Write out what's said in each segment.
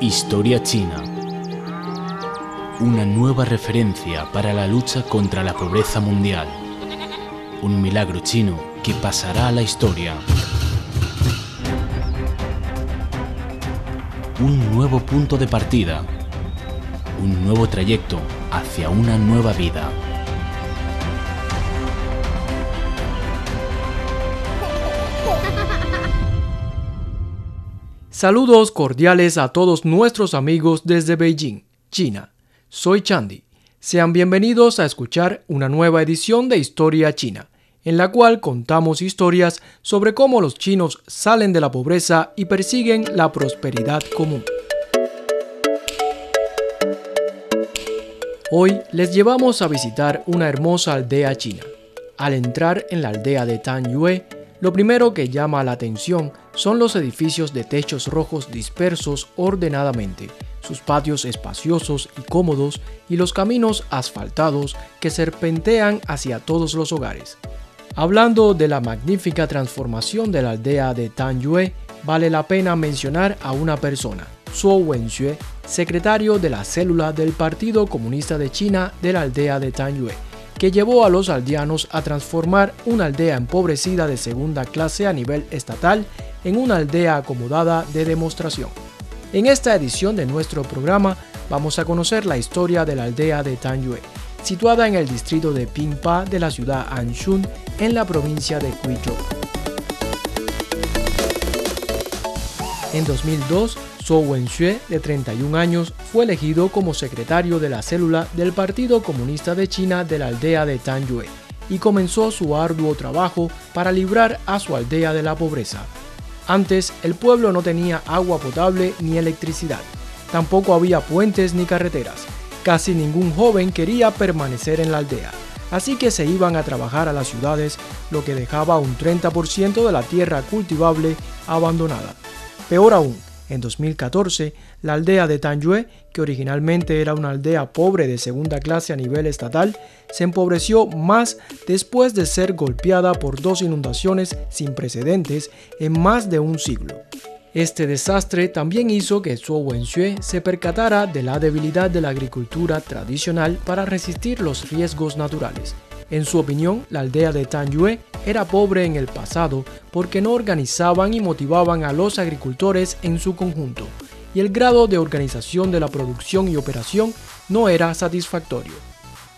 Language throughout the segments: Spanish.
Historia China. Una nueva referencia para la lucha contra la pobreza mundial. Un milagro chino que pasará a la historia. Un nuevo punto de partida. Un nuevo trayecto hacia una nueva vida. Saludos cordiales a todos nuestros amigos desde Beijing, China. Soy Chandy. Sean bienvenidos a escuchar una nueva edición de Historia China, en la cual contamos historias sobre cómo los chinos salen de la pobreza y persiguen la prosperidad común. Hoy les llevamos a visitar una hermosa aldea china. Al entrar en la aldea de Tanyue, lo primero que llama la atención son los edificios de techos rojos dispersos ordenadamente, sus patios espaciosos y cómodos y los caminos asfaltados que serpentean hacia todos los hogares. Hablando de la magnífica transformación de la aldea de Tanyue, vale la pena mencionar a una persona, Suo Wenxue, secretario de la célula del Partido Comunista de China de la aldea de Tanyue que llevó a los aldeanos a transformar una aldea empobrecida de segunda clase a nivel estatal en una aldea acomodada de demostración. En esta edición de nuestro programa vamos a conocer la historia de la aldea de Tanyue, situada en el distrito de Pingpa de la ciudad Anshun, en la provincia de Guizhou. En 2002, Zhou Wenxue, de 31 años, fue elegido como secretario de la célula del Partido Comunista de China de la aldea de Tanyue y comenzó su arduo trabajo para librar a su aldea de la pobreza. Antes, el pueblo no tenía agua potable ni electricidad. Tampoco había puentes ni carreteras. Casi ningún joven quería permanecer en la aldea, así que se iban a trabajar a las ciudades, lo que dejaba un 30% de la tierra cultivable abandonada. Peor aún, en 2014, la aldea de Tanyue, que originalmente era una aldea pobre de segunda clase a nivel estatal, se empobreció más después de ser golpeada por dos inundaciones sin precedentes en más de un siglo. Este desastre también hizo que Zhou Wenxue se percatara de la debilidad de la agricultura tradicional para resistir los riesgos naturales. En su opinión, la aldea de Tanyue era pobre en el pasado porque no organizaban y motivaban a los agricultores en su conjunto, y el grado de organización de la producción y operación no era satisfactorio.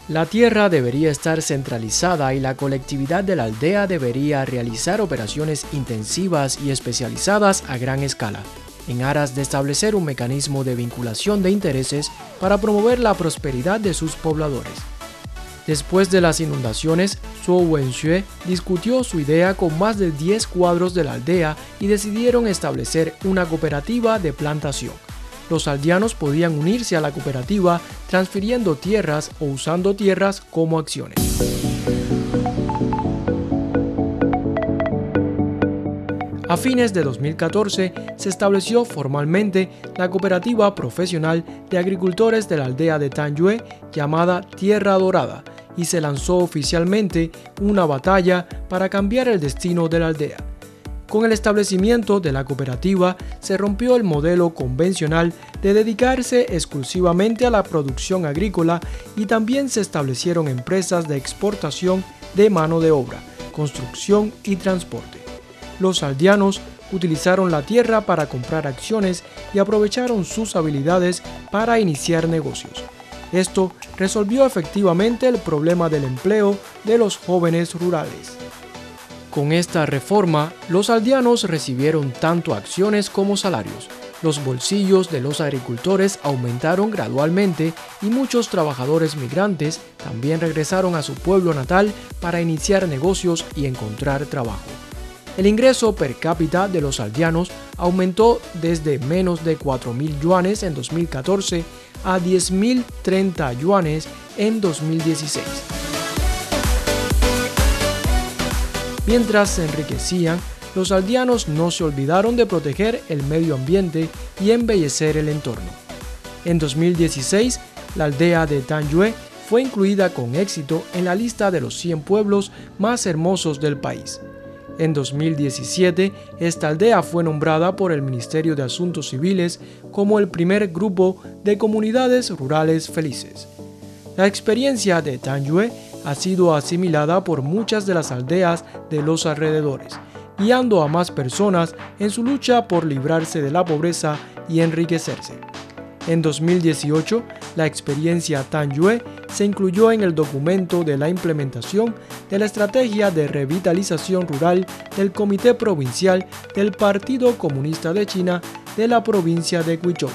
La tierra debería estar centralizada y la colectividad de la aldea debería realizar operaciones intensivas y especializadas a gran escala, en aras de establecer un mecanismo de vinculación de intereses para promover la prosperidad de sus pobladores. Después de las inundaciones, Zhou Wenxue discutió su idea con más de 10 cuadros de la aldea y decidieron establecer una cooperativa de plantación. Los aldeanos podían unirse a la cooperativa transfiriendo tierras o usando tierras como acciones. A fines de 2014 se estableció formalmente la cooperativa profesional de agricultores de la aldea de Tanyue llamada Tierra Dorada, y se lanzó oficialmente una batalla para cambiar el destino de la aldea. Con el establecimiento de la cooperativa se rompió el modelo convencional de dedicarse exclusivamente a la producción agrícola y también se establecieron empresas de exportación de mano de obra, construcción y transporte. Los aldeanos utilizaron la tierra para comprar acciones y aprovecharon sus habilidades para iniciar negocios. Esto resolvió efectivamente el problema del empleo de los jóvenes rurales. Con esta reforma, los aldeanos recibieron tanto acciones como salarios. Los bolsillos de los agricultores aumentaron gradualmente y muchos trabajadores migrantes también regresaron a su pueblo natal para iniciar negocios y encontrar trabajo. El ingreso per cápita de los aldeanos aumentó desde menos de 4.000 yuanes en 2014 a 10.030 yuanes en 2016. Mientras se enriquecían, los aldeanos no se olvidaron de proteger el medio ambiente y embellecer el entorno. En 2016, la aldea de Tanyue fue incluida con éxito en la lista de los 100 pueblos más hermosos del país. En 2017, esta aldea fue nombrada por el Ministerio de Asuntos Civiles como el primer grupo de comunidades rurales felices. La experiencia de Tanyue ha sido asimilada por muchas de las aldeas de los alrededores, guiando a más personas en su lucha por librarse de la pobreza y enriquecerse. En 2018, la experiencia Tanyue se incluyó en el documento de la implementación de la Estrategia de Revitalización Rural del Comité Provincial del Partido Comunista de China de la provincia de Huizhou,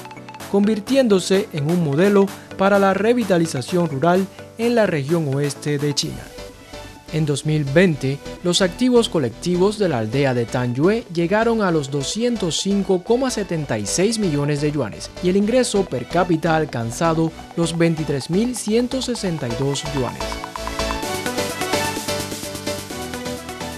convirtiéndose en un modelo para la revitalización rural en la región oeste de China. En 2020, los activos colectivos de la aldea de Tanyue llegaron a los 205,76 millones de yuanes y el ingreso per cápita alcanzado los 23.162 yuanes.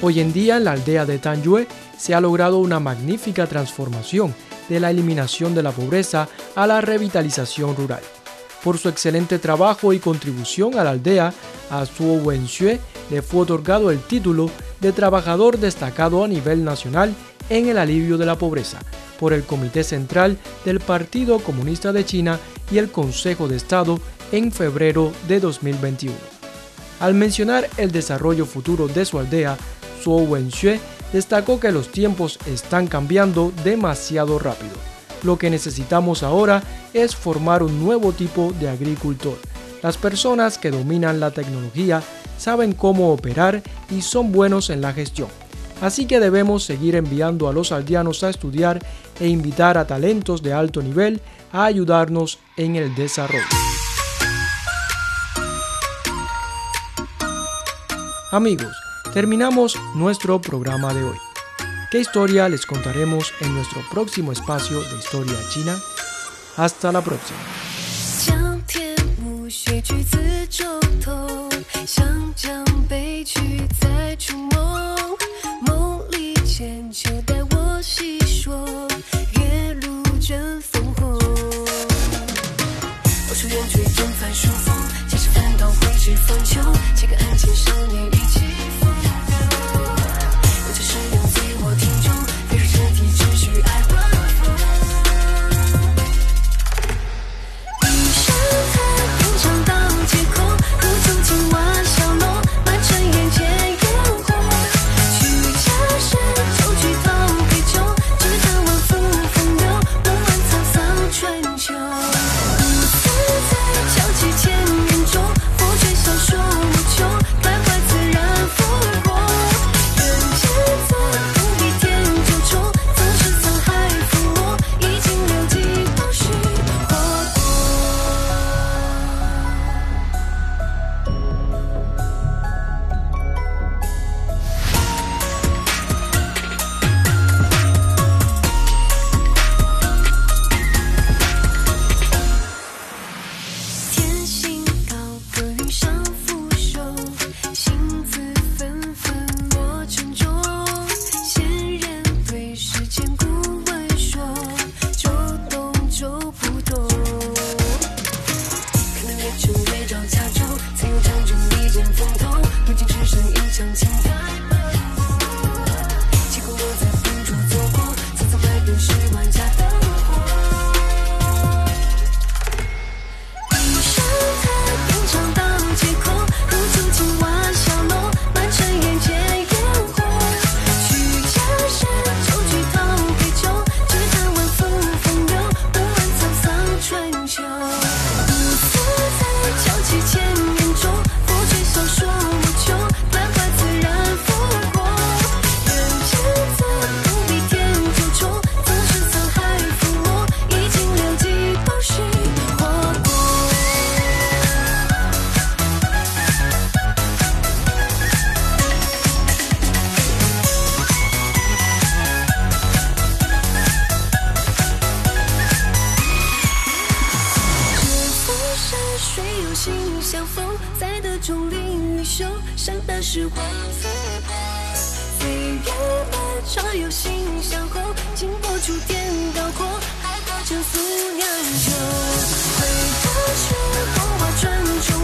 Hoy en día en la aldea de Tanyue se ha logrado una magnífica transformación de la eliminación de la pobreza a la revitalización rural. Por su excelente trabajo y contribución a la aldea, a Suo Wenxue le fue otorgado el título de Trabajador Destacado a nivel nacional en el alivio de la pobreza por el Comité Central del Partido Comunista de China y el Consejo de Estado en febrero de 2021. Al mencionar el desarrollo futuro de su aldea, Suo Wenxue destacó que los tiempos están cambiando demasiado rápido lo que necesitamos ahora es formar un nuevo tipo de agricultor. Las personas que dominan la tecnología saben cómo operar y son buenos en la gestión. Así que debemos seguir enviando a los aldeanos a estudiar e invitar a talentos de alto nivel a ayudarnos en el desarrollo. Amigos, terminamos nuestro programa de hoy. ¿Qué historia les contaremos en nuestro próximo espacio de historia china? Hasta la próxima. 有星相候经不知天高阔海好前赴念久回头却风花转秋